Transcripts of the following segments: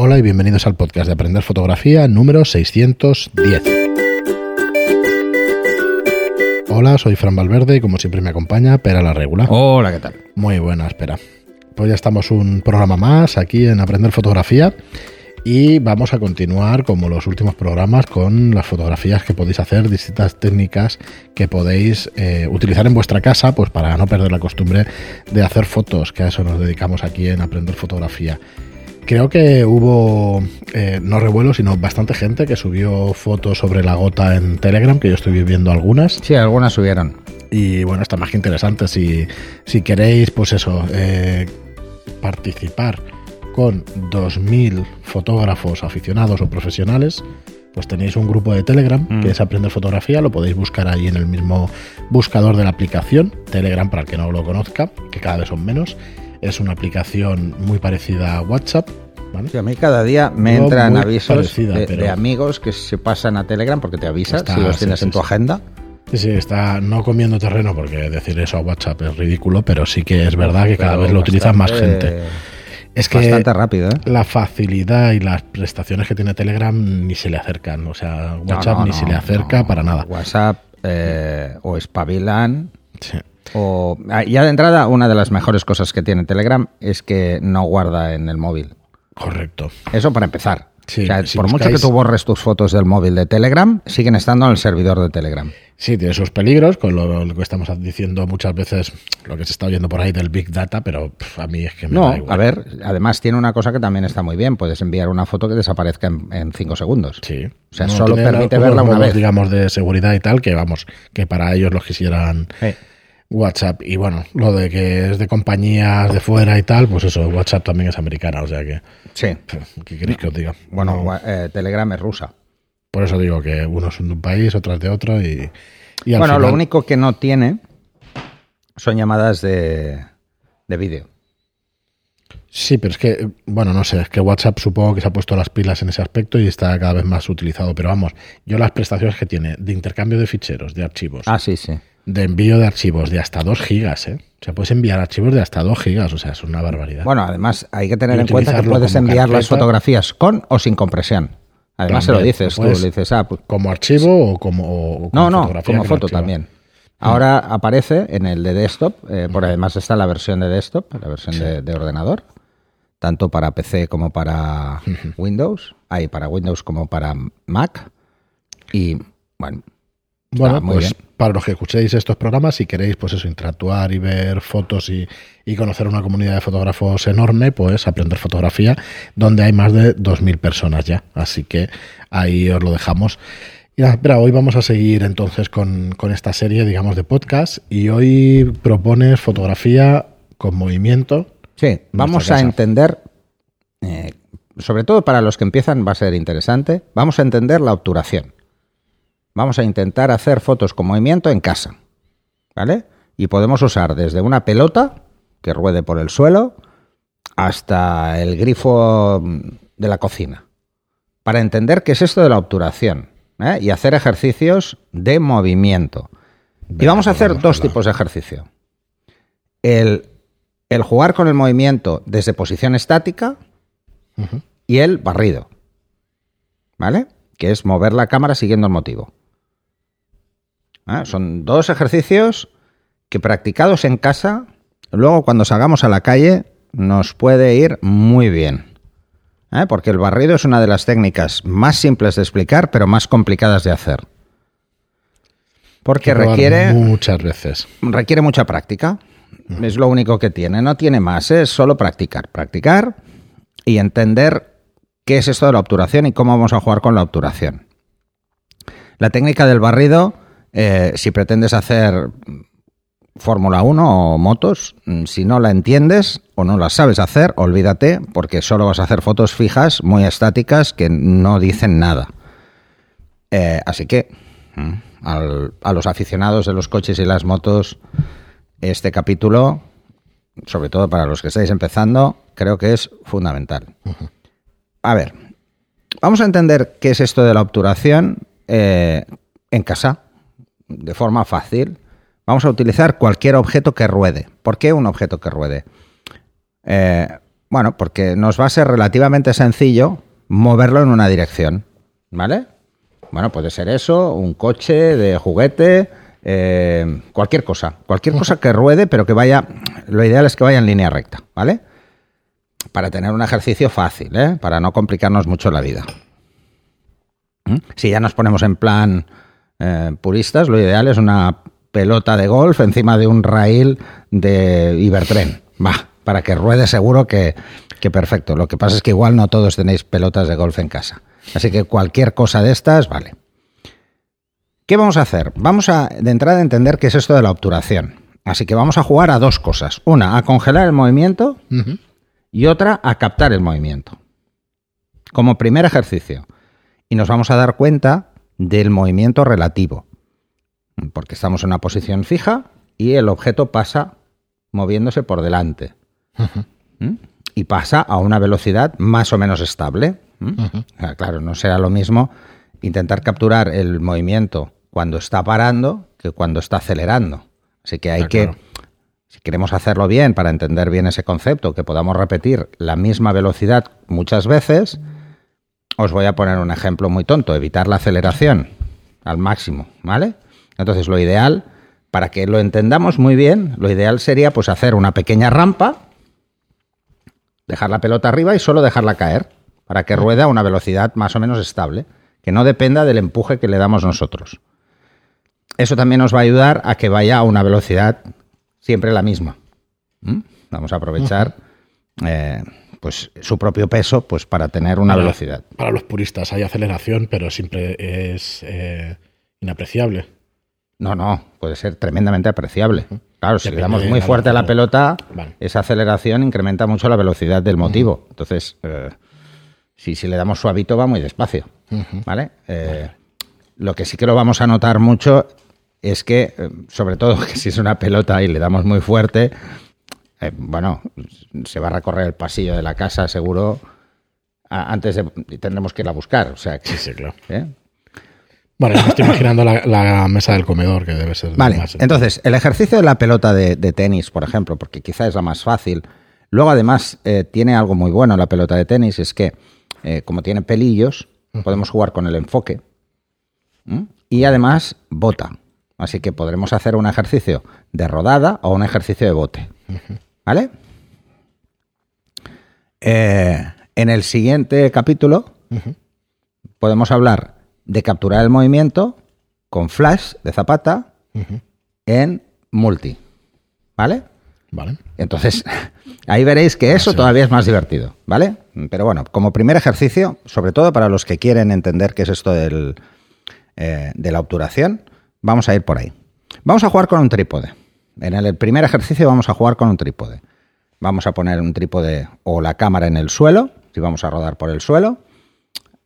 Hola y bienvenidos al podcast de Aprender Fotografía número 610. Hola, soy Fran Valverde y como siempre me acompaña Pera la Regula. Hola, ¿qué tal? Muy buena, espera. Pues ya estamos un programa más aquí en Aprender Fotografía y vamos a continuar como los últimos programas con las fotografías que podéis hacer, distintas técnicas que podéis eh, utilizar en vuestra casa pues para no perder la costumbre de hacer fotos, que a eso nos dedicamos aquí en Aprender Fotografía. Creo que hubo, eh, no revuelo, sino bastante gente que subió fotos sobre la gota en Telegram, que yo estoy viendo algunas. Sí, algunas subieron. Y bueno, está más que interesante. Si, si queréis, pues eso, eh, participar con 2.000 fotógrafos aficionados o profesionales, pues tenéis un grupo de Telegram Mm. que es Aprender Fotografía, lo podéis buscar ahí en el mismo buscador de la aplicación, Telegram para el que no lo conozca, que cada vez son menos. Es una aplicación muy parecida a WhatsApp, ¿vale? Sí, a mí cada día me No entran avisos parecida, de, amigos que se pasan a Telegram porque te avisa Está, si los sí, tienes sí, en tu agenda. Sí, sí, está no comiendo terreno porque decir eso a WhatsApp es ridículo, pero sí que es verdad que cada Pero vez lo utiliza más bastante- gente. Es que Bastante rápido, ¿eh? la facilidad y las prestaciones que tiene Telegram ni se le acercan. O sea, WhatsApp no, ni se le acerca para nada. WhatsApp eh, o espabilan Sí. O... ah, Ya de entrada, una de las mejores cosas que tiene Telegram es que no guarda en el móvil. Correcto. Eso para empezar. Sí, o sea, si por mucho que tú borres tus fotos del móvil de Telegram, siguen estando en el servidor de Telegram. Sí, tiene sus peligros, con lo, lo que estamos diciendo muchas veces, lo que se está oyendo por ahí del Big Data, pero a mí es que me No, da igual. a ver, además tiene una cosa que también está muy bien. Puedes enviar una foto que desaparezca en, en cinco segundos. Sí. O sea, No solo permite verla una vez. digamos, de seguridad y tal, que vamos, que para ellos los quisieran Eh, WhatsApp. Y bueno, lo de que es de compañías de fuera y tal, pues eso, WhatsApp también es americana, o sea que, sí. ¿qué queréis que os diga? Bueno, No, eh, Telegram es rusa. por eso digo que unos son de un país, otras de otro y, y al Bueno, lo único que no tiene son llamadas de, de vídeo. Sí, pero es que, bueno, no sé, es que WhatsApp supongo que se ha puesto las pilas en ese aspecto y está cada vez más utilizado. Pero vamos, yo las prestaciones que tiene de intercambio de ficheros, de archivos, Ah, sí, sí. De envío de archivos de hasta 2 gigas, ¿eh? O sea, puedes enviar archivos de hasta 2 gigas, o sea, es una barbaridad. Bueno, además hay que tener en cuenta que puedes enviar las fotografías con o sin compresión. Además se lo dices tú, le dices, ah, pues- como archivo o como, o no, como no, fotografía como foto también. Ahora aparece en el de desktop, eh, por además está la versión de desktop, la versión de, de ordenador, tanto para PC como para Windows, hay para Windows como para Mac. Y bueno, Bueno, muy pues bien. para los que escuchéis estos programas, si queréis, pues eso, interactuar y ver fotos y, y conocer una comunidad de fotógrafos enorme, pues aprender fotografía, donde hay más de 2.000 personas ya. Así que ahí os lo dejamos. Y nada, espera, hoy vamos a seguir entonces con, con esta serie, digamos, de podcast. Y hoy propones fotografía con movimiento. Sí, vamos a entender, eh, sobre todo para los que empiezan va a ser interesante, vamos a entender la obturación. Vamos a intentar hacer fotos con movimiento en casa, ¿vale? Y podemos usar desde una pelota que ruede por el suelo hasta el grifo mm, de la cocina, para entender qué es esto de la obturación ¿eh? y hacer ejercicios de movimiento. Y vamos a hacer vamos dos tipos de ejercicio. El, el jugar con el movimiento desde posición estática y el barrido. ¿Vale? Que es mover la cámara siguiendo el motivo. Ah, Son dos ejercicios que practicados en casa, luego cuando salgamos a la calle nos puede ir muy bien. ¿Eh? Porque el barrido es una de las técnicas más simples de explicar, pero más complicadas de hacer. Porque requiere Muchas veces. requiere mucha práctica. Es lo único que tiene. No tiene más. Es solo practicar. Practicar y entender qué es esto de la obturación y cómo vamos a jugar con la obturación. La técnica del barrido, eh, si pretendes hacer Fórmula 1 o motos, mm, si no la entiendes o no la sabes hacer, olvídate, porque solo vas a hacer fotos fijas, muy estáticas, que no dicen nada. Eh, así que mm, al- a los aficionados de los coches y las motos, este capítulo, sobre todo para los que estáis empezando, creo que es fundamental. A ver, vamos a entender qué es esto de la obturación eh, en casa, de forma fácil. Vamos a utilizar cualquier objeto que ruede. ¿Por qué un objeto que ruede? Eh, Bueno, porque nos va a ser relativamente sencillo moverlo en una dirección, ¿vale? Bueno, puede ser eso, un coche de juguete, eh, cualquier cosa, cualquier cosa que ruede, pero que vaya, lo ideal es que vaya en línea recta, ¿vale? Para tener un ejercicio fácil, ¿eh? Para no complicarnos mucho la vida. ¿Mm? Si ya nos ponemos en plan eh, puristas, lo ideal es una pelota de golf encima de un rail de Ibertren. Va, para que ruede seguro que, que perfecto. Lo que pasa es que igual no todos tenéis pelotas de golf en casa. Así que cualquier cosa de estas, vale. ¿Qué vamos a hacer? Vamos a, de entrada, a entender qué es esto de la obturación. Así que vamos a jugar a dos cosas. Una, a congelar el movimiento y otra, a captar el movimiento. Como primer ejercicio. Y nos vamos a dar cuenta del movimiento relativo. Porque estamos en una posición fija y el objeto pasa moviéndose por delante. ¿Mm? Y pasa a una velocidad más o menos estable. ¿Mm? Claro, no será lo mismo intentar capturar el movimiento cuando está parando que cuando está acelerando. Así que hay Ah, que, claro. si queremos hacerlo bien para entender bien ese concepto, que podamos repetir la misma velocidad muchas veces, os voy a poner un ejemplo muy tonto, evitar la aceleración al máximo, ¿vale? Entonces lo ideal, para que lo entendamos muy bien, lo ideal sería pues hacer una pequeña rampa, dejar la pelota arriba y solo dejarla caer, para que ruede a una velocidad más o menos estable, que no dependa del empuje que le damos nosotros. Eso también nos va a ayudar a que vaya a una velocidad siempre la misma. ¿Mm? Vamos a aprovechar eh, pues su propio peso pues para tener una Para- velocidad. Para los puristas hay aceleración, pero siempre es eh, inapreciable. No, no, puede ser tremendamente apreciable. Claro, si le damos muy fuerte a la pelota, Vale. esa aceleración incrementa mucho la velocidad del motivo. Entonces, eh, si, si le damos suavito, va muy despacio. ¿Vale? Eh, Lo que sí que lo vamos a notar mucho es que, sobre todo, que si es una pelota y le damos muy fuerte, eh, bueno, se va a recorrer el pasillo de la casa seguro a- antes de tendremos que ir a buscar. O sea, que, Sí, sí, claro. ¿eh? Bueno, ya me estoy imaginando la, la mesa del comedor, que debe ser Vale, más- entonces, el ejercicio de la pelota de, de tenis, por ejemplo, porque quizá es la más fácil. Luego, además, eh, tiene algo muy bueno la pelota de tenis, es que, eh, como tiene pelillos, podemos jugar con el enfoque. Y además, bota. Así que podremos hacer un ejercicio de rodada o un ejercicio de bote. ¿Vale? Eh, en el siguiente capítulo podemos hablar de capturar el movimiento con flash de zapata en multi. ¿Vale? Vale. Entonces, ahí veréis que eso todavía es más divertido, ¿vale? Pero bueno, como primer ejercicio, sobre todo para los que quieren entender qué es esto del, eh, de la obturación, vamos a ir por ahí. Vamos a jugar con un trípode. En el primer ejercicio vamos a jugar con un trípode. Vamos a poner un trípode o la cámara en el suelo, si vamos a rodar por el suelo.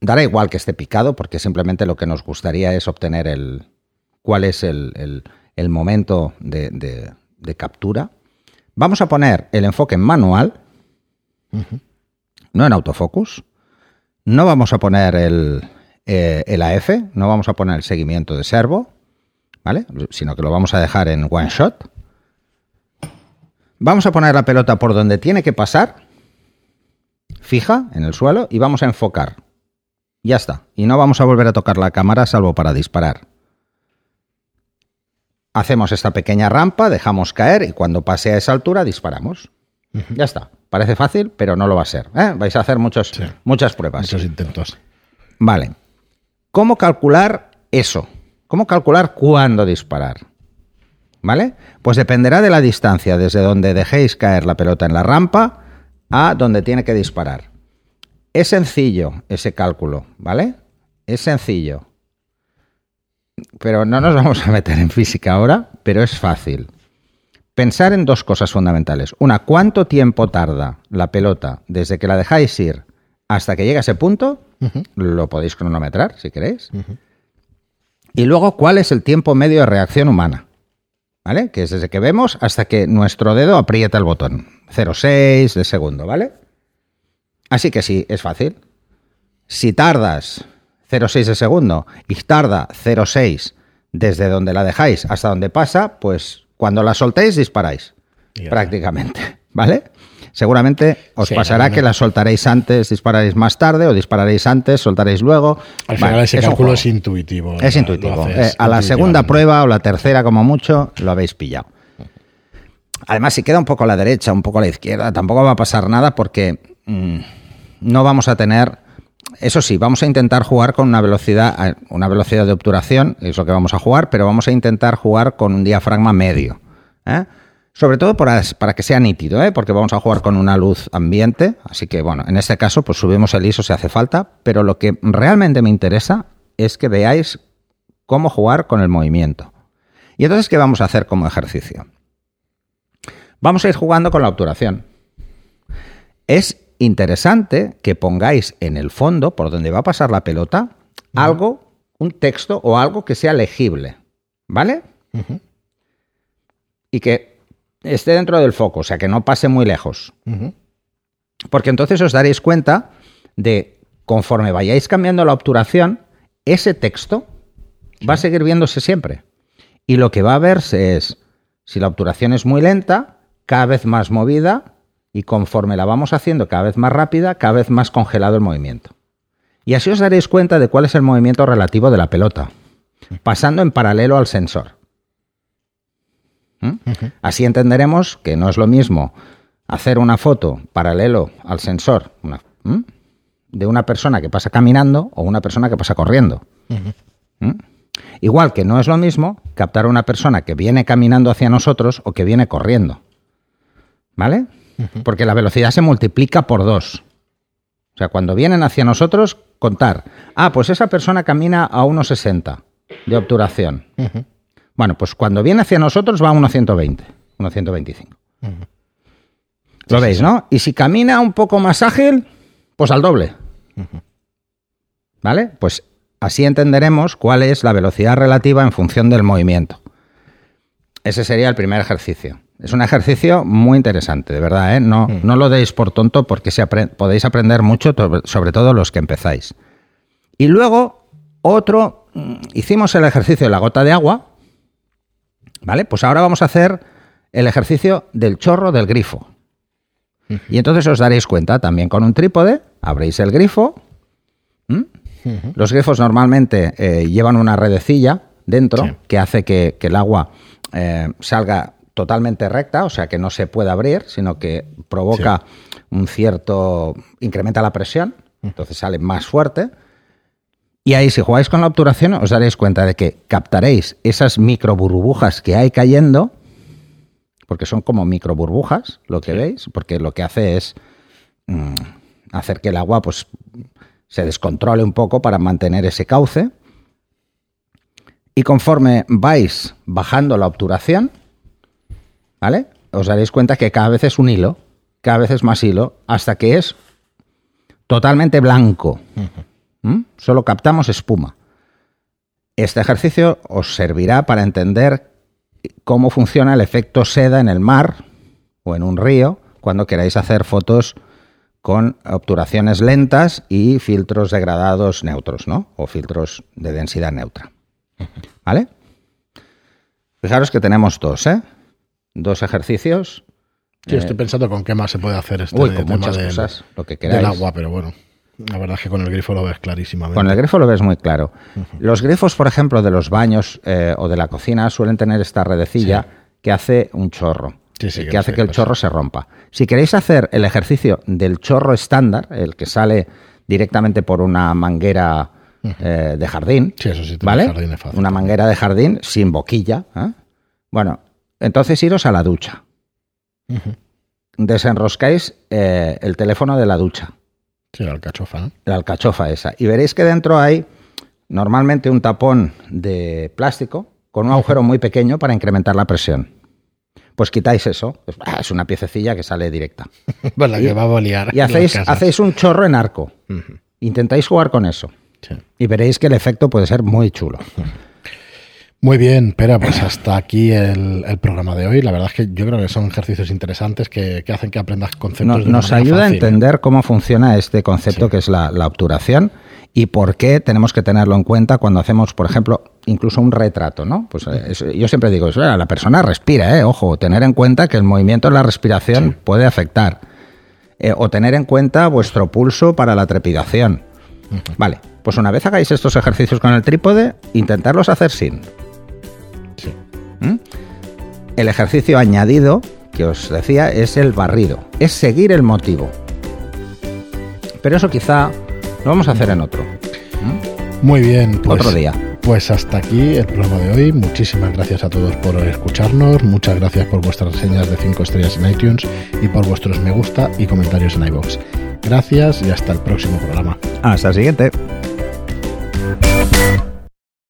Dará igual que esté picado, porque simplemente lo que nos gustaría es obtener el cuál es el, el- el momento de, de- de captura. Vamos a poner el enfoque en manual, no en autofocus. No vamos a poner el, eh, el AF, no vamos a poner el seguimiento de servo, ¿vale? Sino que lo vamos a dejar en one shot. Vamos a poner la pelota por donde tiene que pasar, fija en el suelo, y vamos a enfocar. Ya está. Y no vamos a volver a tocar la cámara salvo para disparar. Hacemos esta pequeña rampa, dejamos caer y cuando pase a esa altura disparamos. Ya está. Parece fácil, pero no lo va a ser. ¿eh? Vais a hacer muchos, Sí. muchas pruebas. Muchos intentos. Vale. ¿Cómo calcular eso? ¿Cómo calcular cuándo disparar? ¿Vale? Pues dependerá de la distancia desde donde dejéis caer la pelota en la rampa a donde tiene que disparar. Es sencillo ese cálculo, ¿vale? Es sencillo. Pero no nos vamos a meter en física ahora, pero es fácil. Pensar en dos cosas fundamentales. Una, ¿cuánto tiempo tarda la pelota desde que la dejáis ir hasta que llega a ese punto? Lo podéis cronometrar si queréis. Y luego, ¿cuál es el tiempo medio de reacción humana? ¿Vale? Que es desde que vemos hasta que nuestro dedo aprieta el botón. 0,6 de segundo, ¿vale? Así que sí, es fácil. Si tardas 0,6 de segundo y tarda 0,6 desde donde la dejáis hasta donde pasa, pues cuando la soltéis disparáis. Prácticamente. ¿Vale? Seguramente os Sí, pasará que la soltaréis antes, dispararéis más tarde, o dispararéis antes, soltaréis luego. Al Vale, final ese es cálculo es intuitivo. Es intuitivo. Eh, a la segunda prueba o la tercera, como mucho, lo habéis pillado. Además, si queda un poco a la derecha, un poco a la izquierda, tampoco va a pasar nada porque mm, no vamos a tener. Eso sí, vamos a intentar jugar con una velocidad, una velocidad de obturación, es lo que vamos a jugar, pero vamos a intentar jugar con un diafragma medio. ¿eh? Sobre todo para, para que sea nítido, ¿eh? porque vamos a jugar con una luz ambiente, así que bueno, en este caso pues subimos el ISO si hace falta, pero lo que realmente me interesa es que veáis cómo jugar con el movimiento. Y entonces, ¿qué vamos a hacer como ejercicio? Vamos a ir jugando con la obturación. Es interesante que pongáis en el fondo, por donde va a pasar la pelota, algo, un texto o algo que sea legible. ¿Vale? Y que esté dentro del foco, o sea, que no pase muy lejos. Porque entonces os daréis cuenta de, conforme vayáis cambiando la obturación, ese texto va a seguir viéndose siempre. Y lo que va a verse es, si la obturación es muy lenta, cada vez más movida, y conforme la vamos haciendo cada vez más rápida, cada vez más congelado el movimiento. Y así os daréis cuenta de cuál es el movimiento relativo de la pelota, pasando en paralelo al sensor. ¿Mm? Así entenderemos que no es lo mismo hacer una foto paralelo al sensor una- ¿Mm? de una persona que pasa caminando o una persona que pasa corriendo. ¿Mm? Igual que no es lo mismo captar a una persona que viene caminando hacia nosotros o que viene corriendo. ¿Vale? Porque la velocidad se multiplica por dos. O sea, cuando vienen hacia nosotros, contar. Ah, pues esa persona camina a 1,60 de obturación. Bueno, pues cuando viene hacia nosotros va a 1,120, 1,125. Lo veis, ¿no? Y si camina un poco más ágil, pues al doble. ¿Vale? Pues así entenderemos cuál es la velocidad relativa en función del movimiento. Ese sería el primer ejercicio. Es un ejercicio muy interesante, de verdad, ¿eh? No, no lo deis por tonto porque se apre- podéis aprender mucho, sobre todo los que empezáis. Y luego, otro, mm, hicimos el ejercicio de la gota de agua, ¿vale? Pues ahora vamos a hacer el ejercicio del chorro del grifo. Y entonces os daréis cuenta, también con un trípode, abréis el grifo. Los grifos normalmente eh, llevan una redecilla dentro Sí. que hace que, que el agua eh, salga totalmente recta, o sea que no se puede abrir, sino que provoca un cierto. incrementa la presión, entonces sale más fuerte. Y ahí, si jugáis con la obturación, os daréis cuenta de que captaréis esas micro burbujas que hay cayendo, porque son como micro burbujas, lo que veis, porque lo que hace es mm, hacer que el agua pues, se descontrole un poco para mantener ese cauce. Y conforme vais bajando la obturación, ¿vale? Os daréis cuenta que cada vez es un hilo, cada vez es más hilo, hasta que es totalmente blanco. ¿Mm? Solo captamos espuma. Este ejercicio os servirá para entender cómo funciona el efecto seda en el mar o en un río cuando queráis hacer fotos con obturaciones lentas y filtros degradados neutros, ¿no? O filtros de densidad neutra. ¿Vale? Fijaros que tenemos dos, ¿eh? Dos ejercicios. Sí, estoy pensando con qué más se puede hacer este Uy, de- con tema muchas del- cosas, lo que del queráis. agua, pero bueno, la verdad es que con el grifo lo ves clarísimamente. Con el grifo lo ves muy claro. Los grifos, por ejemplo, de los baños eh, o de la cocina suelen tener esta redecilla que hace un chorro. Sí, sí, que que hace que el chorro se rompa. Si queréis hacer el ejercicio del chorro estándar, el que sale directamente por una manguera eh, de jardín, Sí, eso sí, ¿vale? de jardín es fácil una manguera de jardín sin boquilla. ¿eh? Bueno, entonces iros a la ducha. Ujú. Desenroscáis el teléfono de la ducha Sí, la alcachofa, ¿no? la alcachofa esa. Y veréis que dentro hay normalmente un tapón de plástico con un agujero muy pequeño para incrementar la presión. Pues quitáis eso. Pues, ah, Es una piececilla que sale directa. Pues la que va a bolear. Y hacéis, hacéis un chorro en arco. Intentáis jugar con eso. Sí. Y veréis que el efecto puede ser muy chulo. Muy bien, pero pues hasta aquí el, el programa de hoy. La verdad es que yo creo que son ejercicios interesantes que, que hacen que aprendas conceptos. Nos, de ayuda a fácil. ¿eh? entender cómo funciona este concepto que es la, la obturación y por qué tenemos que tenerlo en cuenta cuando hacemos, por ejemplo, incluso un retrato, ¿no? Pues eh, es- yo siempre digo, "Espera, la persona respira, ¿eh? Ojo, tener en cuenta que el movimiento de la respiración puede afectar. eh, o tener en cuenta vuestro pulso para la trepidación. Vale, pues una vez hagáis estos ejercicios con el trípode, intentarlos hacer sin. ¿Mm? El ejercicio añadido que os decía es el barrido, es seguir el motivo. Pero eso quizá lo vamos a hacer en otro. ¿Mm? Muy bien, pues, Otro día. Pues hasta aquí el programa de hoy. Muchísimas gracias a todos por escucharnos. Muchas gracias por vuestras reseñas de 5 estrellas en iTunes y por vuestros me gusta y comentarios en iBox. Gracias y hasta el próximo programa. Hasta el siguiente.